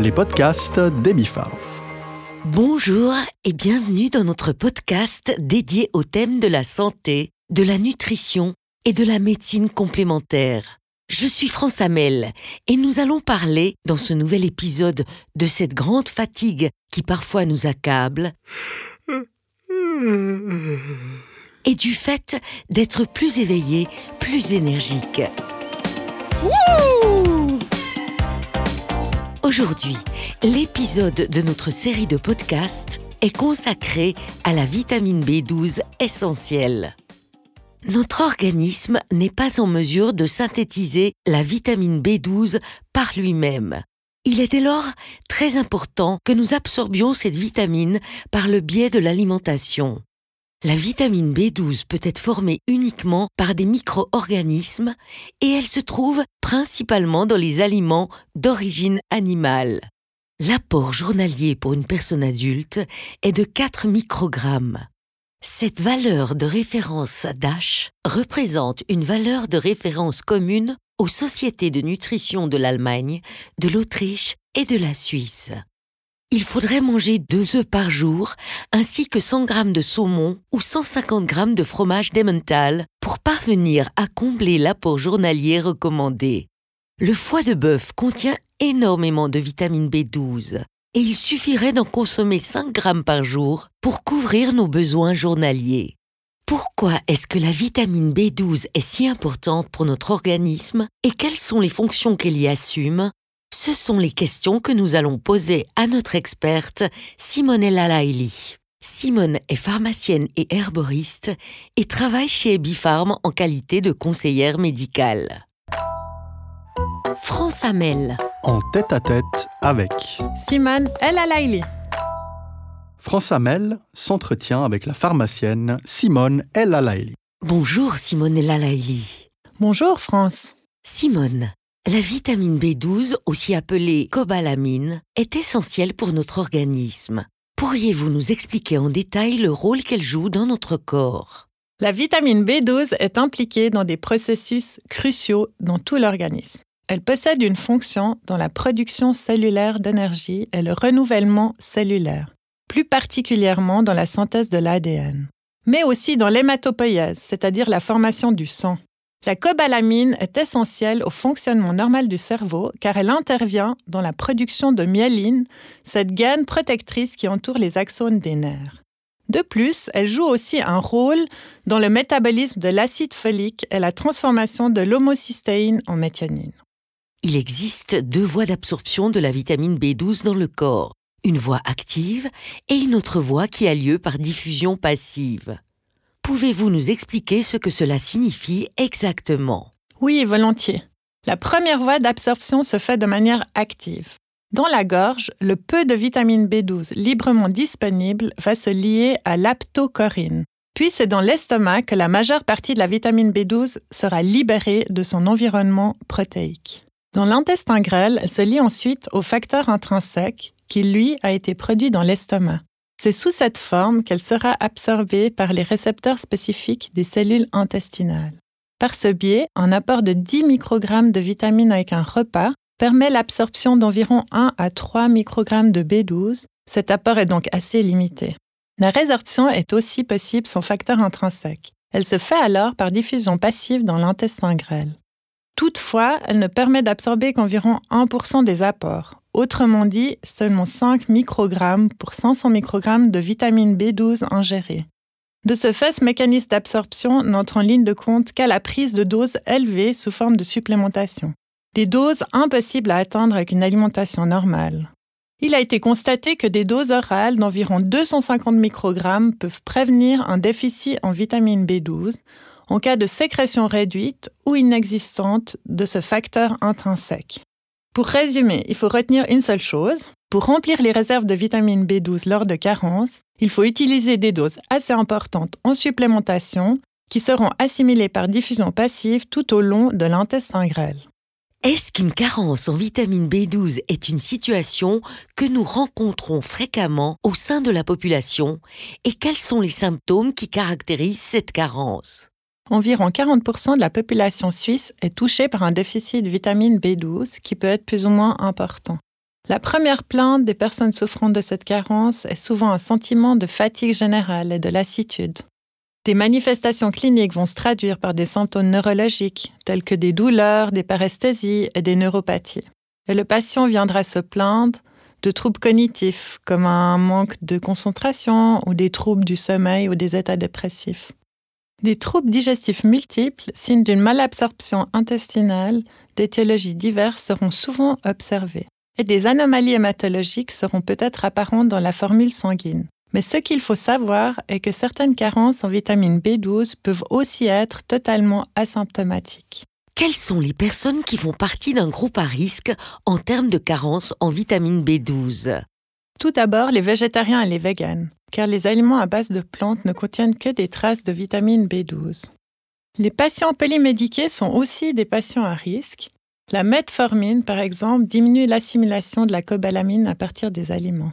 les podcasts d'Emifar. Bonjour et bienvenue dans notre podcast dédié au thème de la santé, de la nutrition et de la médecine complémentaire. Je suis France Hamel et nous allons parler dans ce nouvel épisode de cette grande fatigue qui parfois nous accable et du fait d'être plus éveillé, plus énergique. Aujourd'hui, l'épisode de notre série de podcasts est consacré à la vitamine B12 essentielle. Notre organisme n'est pas en mesure de synthétiser la vitamine B12 par lui-même. Il est dès lors très important que nous absorbions cette vitamine par le biais de l'alimentation. La vitamine B12 peut être formée uniquement par des micro-organismes et elle se trouve principalement dans les aliments d'origine animale. L'apport journalier pour une personne adulte est de 4 microgrammes. Cette valeur de référence DASH représente une valeur de référence commune aux sociétés de nutrition de l'Allemagne, de l'Autriche et de la Suisse. Il faudrait manger deux œufs par jour, ainsi que 100 g de saumon ou 150 g de fromage d'Emmental pour parvenir à combler l'apport journalier recommandé. Le foie de bœuf contient énormément de vitamine B12 et il suffirait d'en consommer 5 g par jour pour couvrir nos besoins journaliers. Pourquoi est-ce que la vitamine B12 est si importante pour notre organisme et quelles sont les fonctions qu'elle y assume? Ce sont les questions que nous allons poser à notre experte Simonella Laili. Simone est pharmacienne et herboriste et travaille chez Ebifarm en qualité de conseillère médicale. France Amel. En tête à tête avec Simone El Alaili. France Hamel s'entretient avec la pharmacienne Simone El Alaili. Bonjour Simone El Alaili. Bonjour France. Simone, la vitamine B12, aussi appelée cobalamine, est essentielle pour notre organisme. Pourriez-vous nous expliquer en détail le rôle qu'elle joue dans notre corps? La vitamine B12 est impliquée dans des processus cruciaux dans tout l'organisme. Elle possède une fonction dans la production cellulaire d'énergie et le renouvellement cellulaire, plus particulièrement dans la synthèse de l'ADN, mais aussi dans l'hématopoïèse, c'est-à-dire la formation du sang. La cobalamine est essentielle au fonctionnement normal du cerveau car elle intervient dans la production de myéline, cette gaine protectrice qui entoure les axones des nerfs. De plus, elle joue aussi un rôle dans le métabolisme de l'acide folique et la transformation de l'homocystéine en méthionine. Il existe deux voies d'absorption de la vitamine B12 dans le corps, une voie active et une autre voie qui a lieu par diffusion passive. Pouvez-vous nous expliquer ce que cela signifie exactement? Oui, volontiers. La première voie d'absorption se fait de manière active. Dans la gorge, le peu de vitamine B12 librement disponible va se lier à l'aptocorine. Puis c'est dans l'estomac que la majeure partie de la vitamine B12 sera libérée de son environnement protéique. Dans l'intestin grêle, se lie ensuite au facteur intrinsèque qui, lui, a été produit dans l'estomac. C'est sous cette forme qu'elle sera absorbée par les récepteurs spécifiques des cellules intestinales. Par ce biais, un apport de 10 microgrammes de vitamine avec un repas permet l'absorption d'environ 1 à 3 microgrammes de B12. Cet apport est donc assez limité. La résorption est aussi possible sans facteur intrinsèque. Elle se fait alors par diffusion passive dans l'intestin grêle. Toutefois, elle ne permet d'absorber qu'environ 1% des apports. Autrement dit, seulement 5 microgrammes pour 500 microgrammes de vitamine B12 ingérée. De ce fait, ce mécanisme d'absorption n'entre en ligne de compte qu'à la prise de doses élevées sous forme de supplémentation. Des doses impossibles à atteindre avec une alimentation normale. Il a été constaté que des doses orales d'environ 250 microgrammes peuvent prévenir un déficit en vitamine B12 en cas de sécrétion réduite ou inexistante de ce facteur intrinsèque. Pour résumer, il faut retenir une seule chose. Pour remplir les réserves de vitamine B12 lors de carence, il faut utiliser des doses assez importantes en supplémentation qui seront assimilées par diffusion passive tout au long de l'intestin grêle. Est-ce qu'une carence en vitamine B12 est une situation que nous rencontrons fréquemment au sein de la population? Et quels sont les symptômes qui caractérisent cette carence? Environ 40% de la population suisse est touchée par un déficit de vitamine B12 qui peut être plus ou moins important. La première plainte des personnes souffrant de cette carence est souvent un sentiment de fatigue générale et de lassitude. Des manifestations cliniques vont se traduire par des symptômes neurologiques, tels que des douleurs, des paresthésies et des neuropathies. Et le patient viendra se plaindre de troubles cognitifs, comme un manque de concentration ou des troubles du sommeil ou des états dépressifs. Des troubles digestifs multiples, signes d'une malabsorption intestinale, d'étiologies diverses seront souvent observés. Et des anomalies hématologiques seront peut-être apparentes dans la formule sanguine. Mais ce qu'il faut savoir est que certaines carences en vitamine B12 peuvent aussi être totalement asymptomatiques. Quelles sont les personnes qui font partie d'un groupe à risque en termes de carence en vitamine B12 Tout d'abord, les végétariens et les véganes, car les aliments à base de plantes ne contiennent que des traces de vitamine B12. Les patients polymédiqués sont aussi des patients à risque. La metformine, par exemple, diminue l'assimilation de la cobalamine à partir des aliments.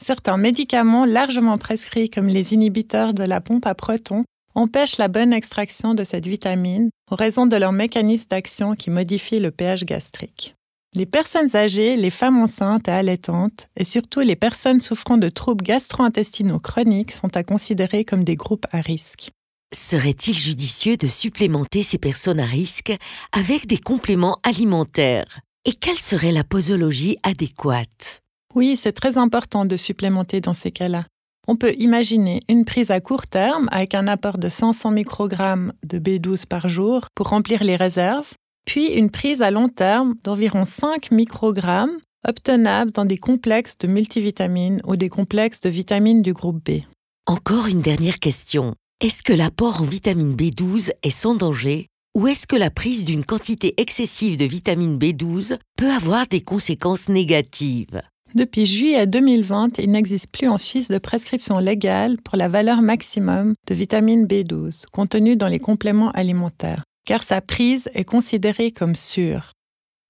Certains médicaments largement prescrits comme les inhibiteurs de la pompe à protons empêchent la bonne extraction de cette vitamine en raison de leur mécanisme d'action qui modifie le pH gastrique. Les personnes âgées, les femmes enceintes et allaitantes, et surtout les personnes souffrant de troubles gastro-intestinaux chroniques sont à considérer comme des groupes à risque. Serait-il judicieux de supplémenter ces personnes à risque avec des compléments alimentaires? Et quelle serait la posologie adéquate? Oui, c'est très important de supplémenter dans ces cas-là. On peut imaginer une prise à court terme avec un apport de 500 microgrammes de B12 par jour pour remplir les réserves, puis une prise à long terme d'environ 5 microgrammes obtenable dans des complexes de multivitamines ou des complexes de vitamines du groupe B. Encore une dernière question. Est-ce que l'apport en vitamine B12 est sans danger ou est-ce que la prise d'une quantité excessive de vitamine B12 peut avoir des conséquences négatives? Depuis juillet 2020, il n'existe plus en Suisse de prescription légale pour la valeur maximum de vitamine B12 contenue dans les compléments alimentaires, car sa prise est considérée comme sûre.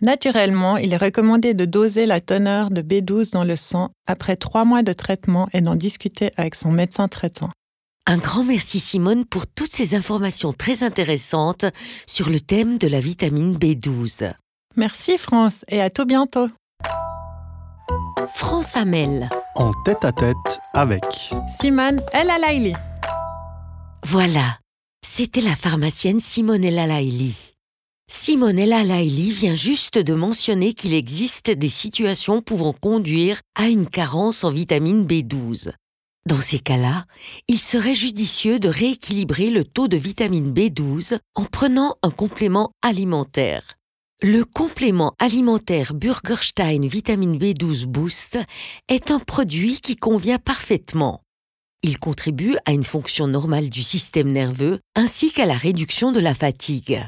Naturellement, il est recommandé de doser la teneur de B12 dans le sang après trois mois de traitement et d'en discuter avec son médecin traitant. Un grand merci Simone pour toutes ces informations très intéressantes sur le thème de la vitamine B12. Merci France et à tout bientôt. France Amel. En tête à tête avec Simone El Alaili. Voilà, c'était la pharmacienne Simone El Alaili. Simone El Alaili vient juste de mentionner qu'il existe des situations pouvant conduire à une carence en vitamine B12. Dans ces cas-là, il serait judicieux de rééquilibrer le taux de vitamine B12 en prenant un complément alimentaire. Le complément alimentaire Burgerstein Vitamine B12 Boost est un produit qui convient parfaitement. Il contribue à une fonction normale du système nerveux ainsi qu'à la réduction de la fatigue.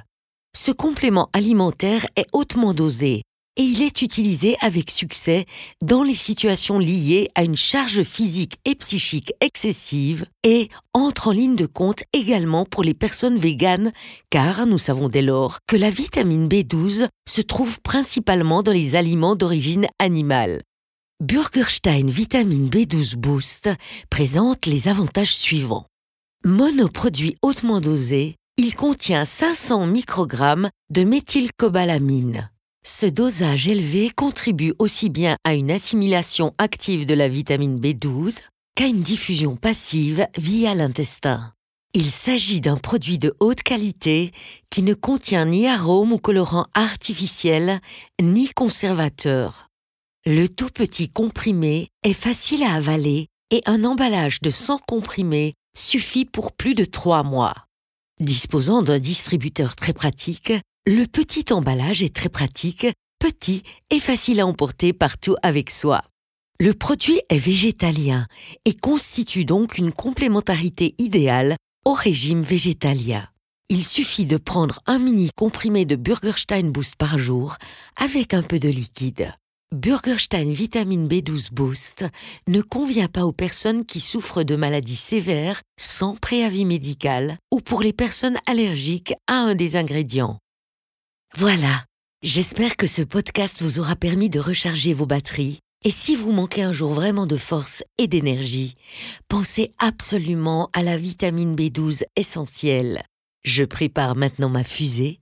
Ce complément alimentaire est hautement dosé et il est utilisé avec succès dans les situations liées à une charge physique et psychique excessive et entre en ligne de compte également pour les personnes véganes car nous savons dès lors que la vitamine B12 se trouve principalement dans les aliments d'origine animale. Burgerstein Vitamine B12 Boost présente les avantages suivants. Monoproduit hautement dosé, il contient 500 microgrammes de méthylcobalamine. Ce dosage élevé contribue aussi bien à une assimilation active de la vitamine B12 qu'à une diffusion passive via l'intestin. Il s'agit d'un produit de haute qualité qui ne contient ni arôme ou colorant artificiel ni conservateur. Le tout petit comprimé est facile à avaler et un emballage de 100 comprimés suffit pour plus de 3 mois. Disposant d'un distributeur très pratique, le petit emballage est très pratique, petit et facile à emporter partout avec soi. Le produit est végétalien et constitue donc une complémentarité idéale au régime végétalien. Il suffit de prendre un mini comprimé de Burgerstein Boost par jour avec un peu de liquide. Burgerstein Vitamine B12 Boost ne convient pas aux personnes qui souffrent de maladies sévères sans préavis médical ou pour les personnes allergiques à un des ingrédients. Voilà, j'espère que ce podcast vous aura permis de recharger vos batteries. Et si vous manquez un jour vraiment de force et d'énergie, pensez absolument à la vitamine B12 essentielle. Je prépare maintenant ma fusée.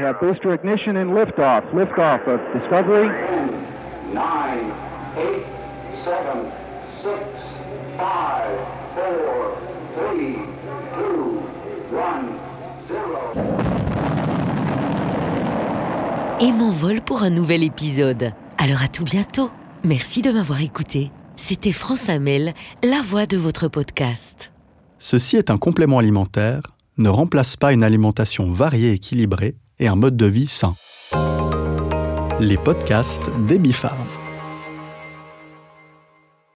We have booster ignition and liftoff. Liftoff of Discovery. nine, eight, seven, six, five, four, three, two, one, zero. Et m'envole pour un nouvel épisode. Alors à tout bientôt. Merci de m'avoir écouté. C'était France Amel, la voix de votre podcast. Ceci est un complément alimentaire, ne remplace pas une alimentation variée et équilibrée et un mode de vie sain. Les podcasts des Bifarm.